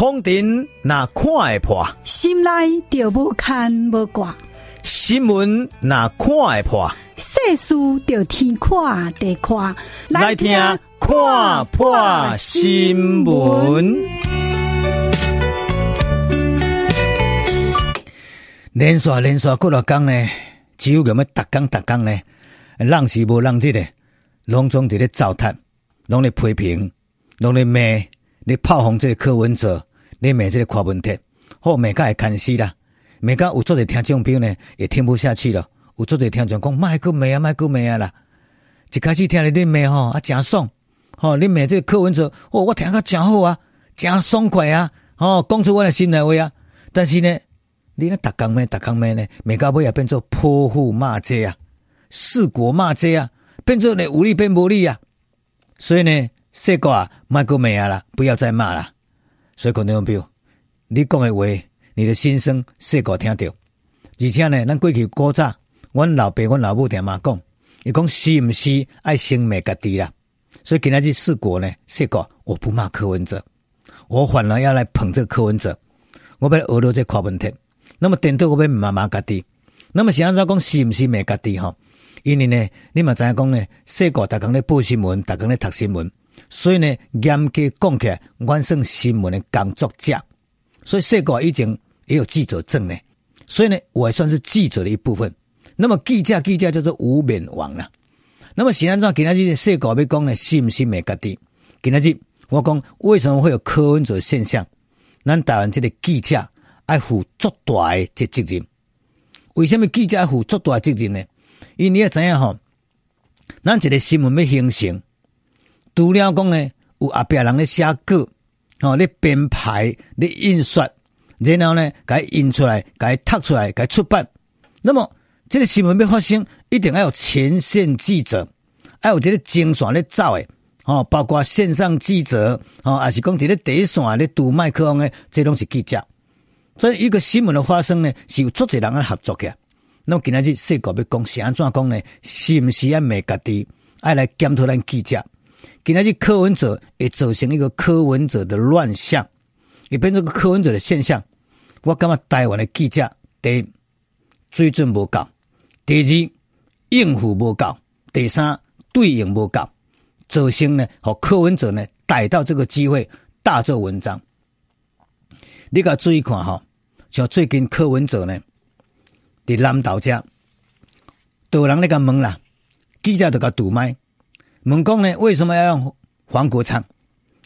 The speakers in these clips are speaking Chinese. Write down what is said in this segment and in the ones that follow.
风尘那看会破，心内就无牵无挂；新闻那看会破，世事就天看地看。来听看破新闻。连续连续几落工呢？只有咁么？逐工逐工呢？人是无人质的，拢总伫咧糟蹋，拢咧批评，拢咧骂，咧炮轰这个柯文哲，你骂这个柯文哲，好骂甲会看死啦！骂甲有做者听众朋友呢，也听不下去了。有做者听众讲，卖搁骂啊，卖搁骂啊啦！一开始听你骂吼，啊诚爽，吼你骂这个课文哲，哦我听甲诚好啊，诚爽快啊，吼讲出我的心内话啊。但是呢，你那逐工骂逐工骂呢，骂到尾也变做泼妇骂街啊！四国骂街啊，变做呢无力变无力啊，所以呢，说过啊，卖搁骂啊啦，不要再骂了。所以，观众朋友，你讲的话，你的心声，说过听到。而且呢，咱过去古早，阮老爸、阮老母定嘛讲，伊讲是毋是爱先骂家己啦？所以今仔日四国呢，说过我不骂柯文哲，我反而要来捧这个柯文哲，我要学到这柯文哲。那么，顶多我要骂骂家己。那么现在讲是毋是骂家己吼？因为呢，你嘛知影讲呢，说过逐工咧报新闻，逐工咧读新闻，所以呢，严格讲起来，阮算新闻的工作者，所以说过以前也有记者证呢，所以呢，我也算是记者的一部分。那么记者，记者叫做无冕王啦。那么现在怎？今仔日说过要讲呢，是不是骂家己？今仔日我讲为什么会有柯文哲现象？咱台湾这个记者爱负足大的责任。为什么记者爱负足大的责任呢？因为你也知影吼，咱一个新闻要形成，除了讲呢，有后壁人咧写稿，吼咧编排、咧印刷，然后呢，该印出来、该读出来、该出版。那么，这个新闻要发生，一定要有前线记者，还有这个精选咧走诶，吼，包括线上记者，吼，还是讲伫咧第一线咧读麦克风诶，这拢是记者。所以，一个新闻的发生呢，是有足侪人来合作嘅。那么今仔日说过要讲是安怎讲呢？是毋是要骂家己，爱来检讨咱记者？今仔日柯文哲会造成一个柯文哲的乱象，也变成个柯文哲的现象。我感觉台湾的记者第一水准无够，第二应付无够，第三对应无够，造成呢和柯文哲呢逮到这个机会大做文章。你甲注意看哈，像最近柯文哲呢。伫南投遮，都有人咧甲问啦，记者就甲堵麦，问讲呢，为什么要用黄国昌？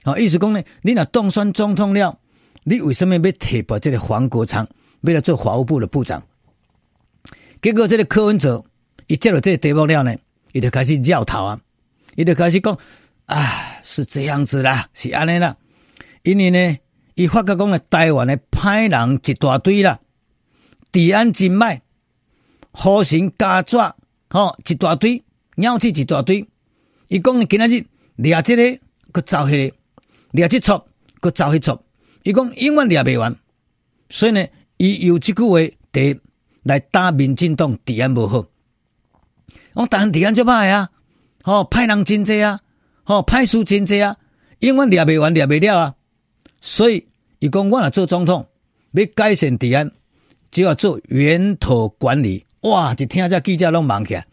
哦，意思讲呢，你若当选总统了，你为什么要提拔这个黄国昌，要来做法务部的部长？结果这个柯文哲一接到这个题目了呢，伊就开始绕头啊，伊就开始讲啊，是这样子啦，是安尼啦，因为呢，伊发觉讲呢，台湾的歹人一大堆啦，治安真歹。好心加抓，吼一大堆，鸟鼠一大堆。伊讲今仔日掠这个，搁走迄个，掠这撮，搁走迄撮。伊讲永远掠袂完，所以呢，伊有即句话，第一来打民进党治安无好。我当然治安就歹啊，吼歹人真济啊，吼歹事真济啊，永远掠袂完，掠袂了啊。所以伊讲我若做总统，要改善治安，就要做源头管理。哇！一听这记者拢忙起来，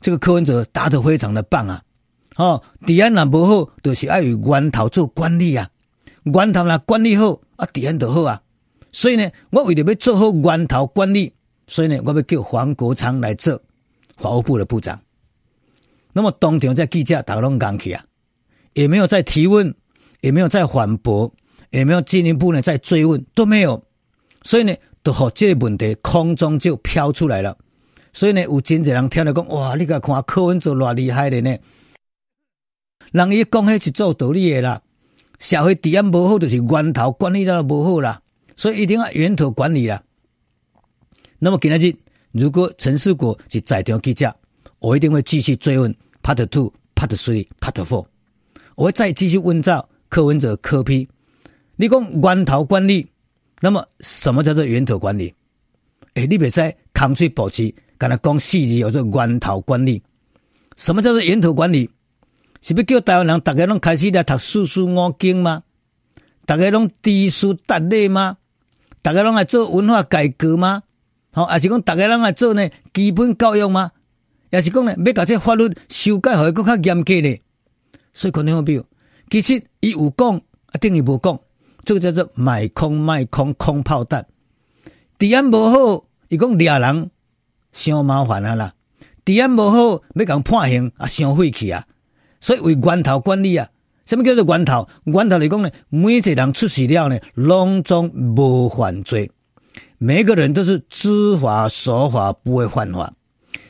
这个柯文哲答得非常的棒啊！哦，治安若无好，就是爱有源头做管理啊。源头若管理好，啊，治安就好啊。所以呢，我为了要做好源头管理，所以呢，我要叫黄国昌来做法务部的部长。那么当场在记者大家拢讲起啊，也没有再提问，也没有再反驳，也没有进一步呢再追问，都没有。所以呢。都好这个问题空中就飘出来了，所以呢，有真侪人听了讲，哇，你个看柯文哲偌厉害的呢？人伊讲迄是做道理的啦，社会治安无好，就是源头管理了无好啦，所以一定要源头管理啦。那么今日如果陈世国是在场记者，我一定会继续追问 Part Two、Part Three、Part Four，我会再继续问到柯文哲柯批你讲源头管理。那么，什么叫做源头管理？诶，你别再扛出保持，跟他讲细节，有做源头管理。什么叫做源头管理？是不叫台湾人大家拢开始来读四书五经吗？大家拢知书达理吗？大家拢来做文化改革吗？好，还是讲大家拢来做呢基本教育吗？也是讲呢要把这法律修改，会更较严格呢？所以可能会比如，其实伊有讲，啊，等于无讲，这个叫做卖空卖空空炮弹。治安无好，伊讲俩人伤麻烦啊啦。治安无好，要讲判刑啊，伤晦气啊。所以为源头管理啊，什么叫做源头？源头来讲呢，每一个人出事了呢，拢总无犯罪，每个人都是知法守法，不会犯法。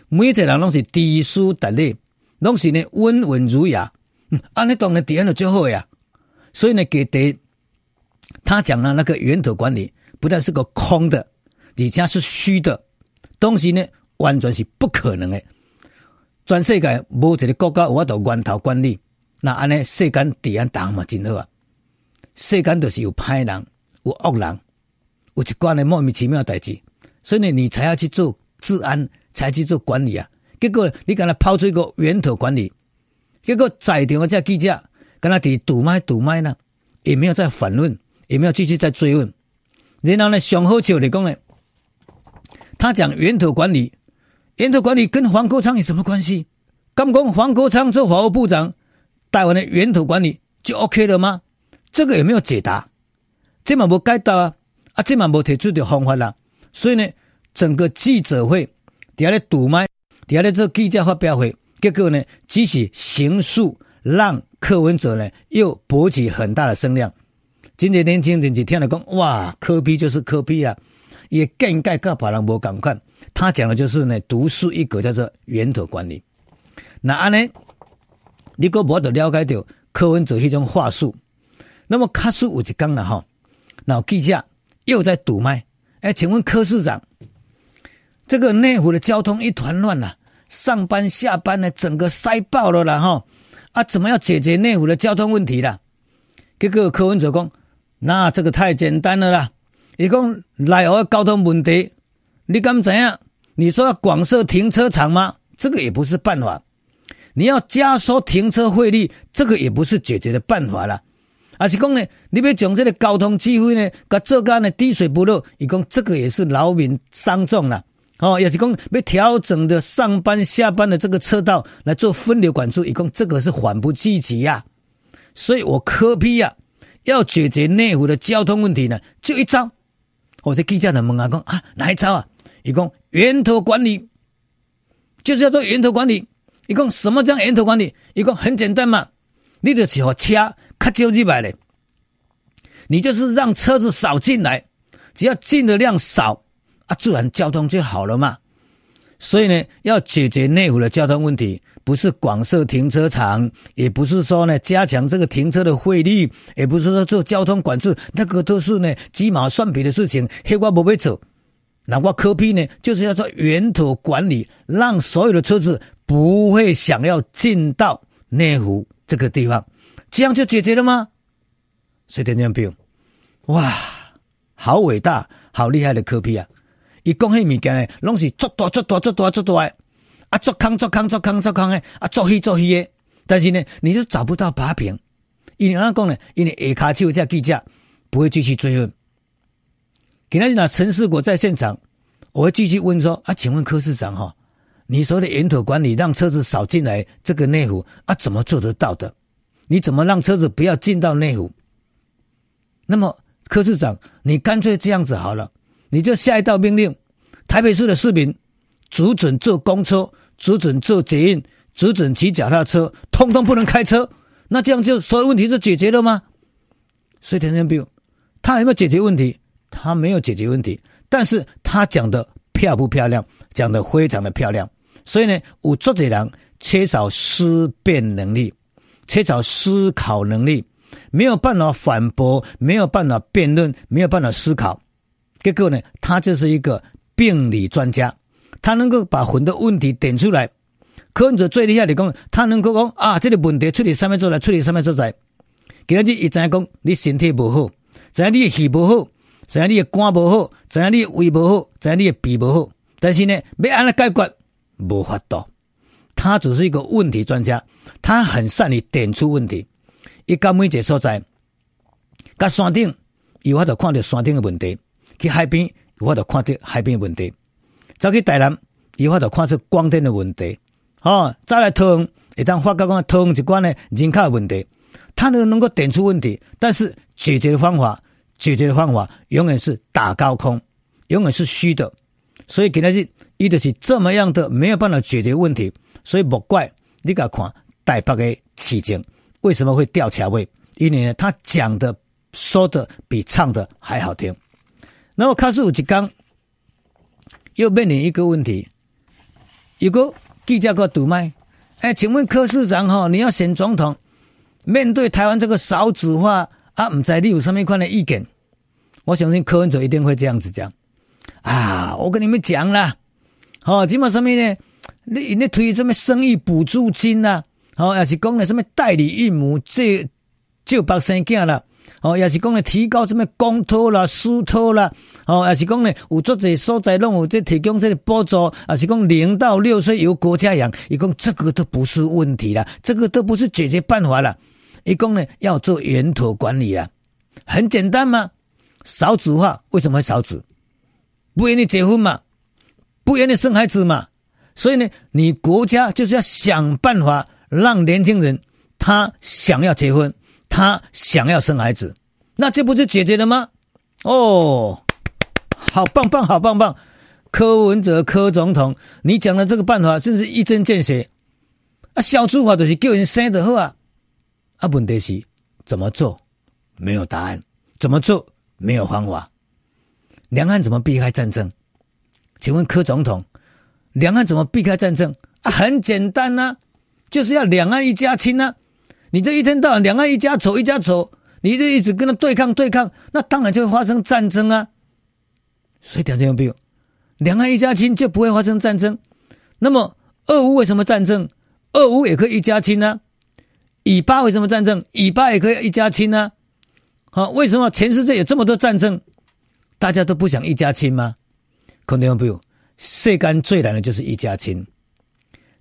每一个人拢是知书达理，拢是呢温文儒雅。嗯，安尼当然治安就最好呀。所以呢，给的他讲的那个源头管理，不但是个空的，而且是虚的东西呢，完全是不可能的。全世界无一个国家有法度源头管理，那安尼世间治安当嘛真好啊！世间都是有歹人、有恶人，有一寡呢莫名其妙的代志，所以呢，你才要去做治安，才去做管理啊。结果你敢若抛出一个源头管理，结果在场的这记者敢若伫堵麦堵麦呢，也没有再反问，也没有继续再追问。然后呢，上好笑的讲呢，他讲源头管理。源头管理跟黄国昌有什么关系？刚刚黄国昌做法务部长，带完了源头管理就 OK 了吗？这个有没有解答？这嘛无解答啊！啊，这嘛无提出的方法啦。所以呢，整个记者会底下咧堵麦，底下咧做记者发表会，结果呢，激起刑诉，让柯文哲呢又博取很大的声量。今天年轻人就听了讲，哇，柯 P 就是柯 P 啊！也更改个别人无共款，他讲的就是呢，独树一格，叫做源头管理。那安呢，你个无得了解到柯文哲迄种话术。那么卡叔有一讲了哈，然后记者又在堵麦。哎，请问柯市长，这个内湖的交通一团乱呐，上班下班呢，整个塞爆了啦哈。啊，怎么要解决内湖的交通问题啦？结果柯文哲讲，那这个太简单了啦。伊讲内河交通问题，你敢怎样？你说要广设停车场吗？这个也不是办法。你要加收停车费率，这个也不是解决的办法了。而是讲呢，你要将这个交通机会呢，甲浙江呢滴水不漏。伊讲这个也是劳民伤众了。哦，也是讲要调整的上班下班的这个车道来做分流管制。伊讲这个是缓不积极呀。所以我柯 P 呀，要解决内湖的交通问题呢，就一招。我这记者的问啊，讲啊，哪一招啊？伊讲源头管理，就是要做源头管理。伊讲什么叫源头管理？伊讲很简单嘛，你就是和车较少入来嘞，你就是让车子少进来，只要进的量少啊，自然交通就好了嘛。所以呢，要解决内湖的交通问题，不是广设停车场，也不是说呢加强这个停车的费率，也不是说做交通管制，那个都是呢鸡毛蒜皮的事情，黑瓜不会走。那我柯 P 呢，就是要做源头管理，让所有的车子不会想要进到内湖这个地方，这样就解决了吗？所以听见没有？哇，好伟大，好厉害的科 P 啊！一讲迄物件呢，拢是做大做大做大做大，啊做空做空做空做空诶，啊做虚做虚诶。但是呢，你就找不到把柄。因为安怎讲呢？因为下骹手这记者不会继续追问。今天呢，陈世国在现场，我会继续问说：啊，请问柯市长哈，你说的源头管理，让车子少进来这个内湖啊，怎么做得到的？你怎么让车子不要进到内湖？那么柯市长，你干脆这样子好了。你就下一道命令，台北市的市民只准坐公车，只准坐捷运，只准骑脚踏车，通通不能开车。那这样就所有问题就解决了吗？所以田中彪，他有没有解决问题？他没有解决问题，但是他讲的漂不漂亮？讲的非常的漂亮。所以呢，有作者人缺少思辨能力，缺少思考能力，没有办法反驳，没有办法辩论，没有办法思考。结果呢，他就是一个病理专家，他能够把很多问题点出来。柯文哲最厉害的讲，他能够讲啊，这个问题出在什么所在，出在什么所在。今日伊知影讲，你身体不好，知影你的气不好，知影你的肝不好，知影你的胃不好，知影你的脾不好。但是呢，要安尼解决，无法度。他只是一个问题专家，他很善于点出问题。一到每一个所在，甲山顶有法度看到山顶的问题，去海边有法度看到海边的问题，走去台南有法度看出光电的问题，哦，再来桃园，一旦发觉讲桃园一关呢人口的问题，它能能够点出问题，但是解决的方法，解决的方法永远是打高空，永远是虚的，所以给他是伊就是这么样的没有办法解决问题，所以莫怪你甲看台北的市情为什么会掉桥位，因为呢他讲的说的比唱的还好听。那么卡斯有一刚又面临一个问题。有个记者个赌麦，哎，请问柯市长哈，你要选总统，面对台湾这个少子化啊，唔知你有什么款的意见？我相信柯文哲一定会这样子讲啊！我跟你们讲啦，哦，起码上面呢？你你推什么生育补助金呐？哦，也是讲的什么代理孕母这就把生囝了。哦，也是讲咧提高什么公托啦、私托啦，哦，也是讲咧有足侪所在拢有这提供这个补助，也是讲零到六岁由国家养，伊讲这个都不是问题啦，这个都不是解决办法啦。伊讲呢要做源头管理啊，很简单嘛，少子化为什么会少子？不愿意结婚嘛，不愿意生孩子嘛，所以呢，你国家就是要想办法让年轻人他想要结婚。他想要生孩子，那这不是解决了吗？哦，好棒棒，好棒棒！柯文哲柯总统，你讲的这个办法真是一针见血啊！小猪法就是叫人生的好啊！啊，问题是怎么做？没有答案，怎么做？没有方法。两岸怎么避开战争？请问柯总统，两岸怎么避开战争？啊，很简单呐、啊，就是要两岸一家亲呐、啊。你这一天到晚两岸一家丑一家丑，你这一直跟他对抗对抗，那当然就会发生战争啊。所以听众朋友，两岸一家亲就不会发生战争。那么俄乌为什么战争？俄乌也可以一家亲呢？以巴为什么战争？以巴也可以一家亲呢？好，为什么全世界有这么多战争，大家都不想一家亲吗？听众朋友，世间最难的就是一家亲，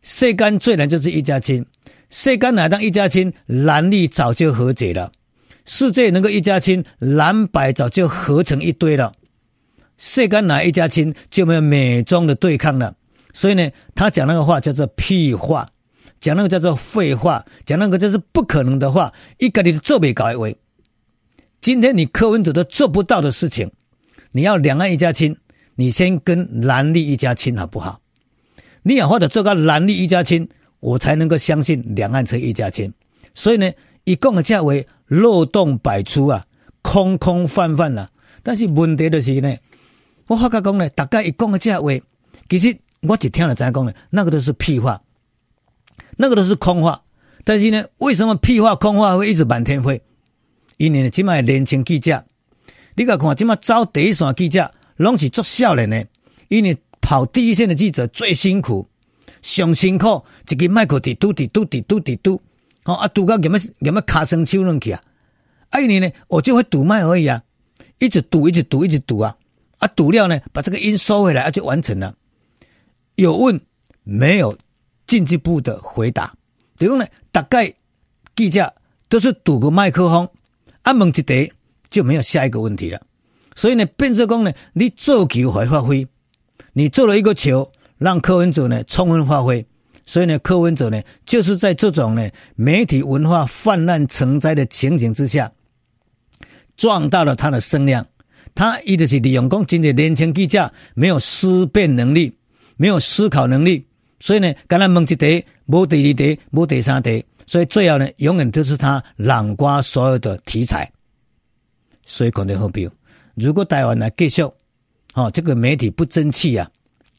世间最难就是一家亲。世间哪当一家亲，蓝绿早就和解了；世界能够一家亲，蓝白早就合成一堆了。世间哪一家亲，就没有美中的对抗了。所以呢，他讲那个话叫做屁话，讲那个叫做废话，讲那个就是不可能的话，一个你都做不到的。今天你柯文哲都做不到的事情，你要两岸一家亲，你先跟蓝绿一家亲好不好？你要或者做个蓝绿一家亲。我才能够相信两岸成一家亲，所以呢，一共的价位漏洞百出啊，空空泛泛呐、啊。但是问题就是呢，我发觉讲呢，大概一共的价位，其实我只听了咱讲呢，那个都是屁话，那个都是空话。但是呢，为什么屁话空话会一直满天飞？因为呢，今麦年轻记者，你甲看今麦招第一线记者，拢是做少年的，因为跑第一线的记者最辛苦。上辛苦，一个麦克滴嘟滴嘟滴嘟滴嘟，哦啊，嘟到什么什么卡声抽上去啊！哎，你呢？我就会堵麦而已啊，一直堵，一直堵，一直堵啊！啊，堵了呢，把这个音收回来，啊，就完成了。有问没有进一步的回答？对方呢？大概记者都是堵个麦克风，啊，问一题就没有下一个问题了。所以呢，变成讲呢，你做球会发挥，你做了一个球。让柯文哲呢充分发挥，所以呢，柯文哲呢就是在这种呢媒体文化泛滥成灾的情景之下，壮大了他的声量。他一直是利用讲今天年轻记者没有思辨能力，没有思考能力，所以呢，跟他问一题，无第二题，无第三题，所以最后呢，永远都是他囊括所有的题材。所以可能会比如果台湾来继续，哦，这个媒体不争气啊！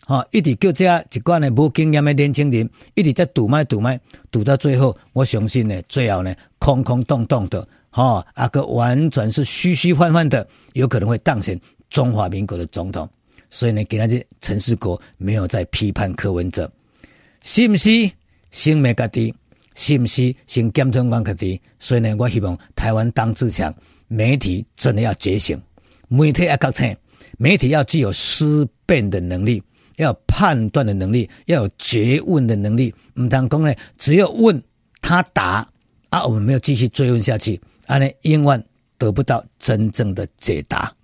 哦，一直叫这一关呢无经验的年轻人，一直在堵麦堵麦，堵到最后，我相信呢，最后呢，空空洞洞的，哦，啊个完全是虚虚幻幻的，有可能会当选中华民国的总统。所以呢，给他这陈世国没有在批判柯文哲，是不是？先没家己，是不是？先检讨完家己。所以呢，我希望台湾当自强，媒体真的要觉醒，媒体要觉醒，媒体要具有思辨的能力。要判断的能力，要有诘问的能力。唔当讲呢，只要问他答啊，我们没有继续追问下去，啊呢，永远得不到真正的解答。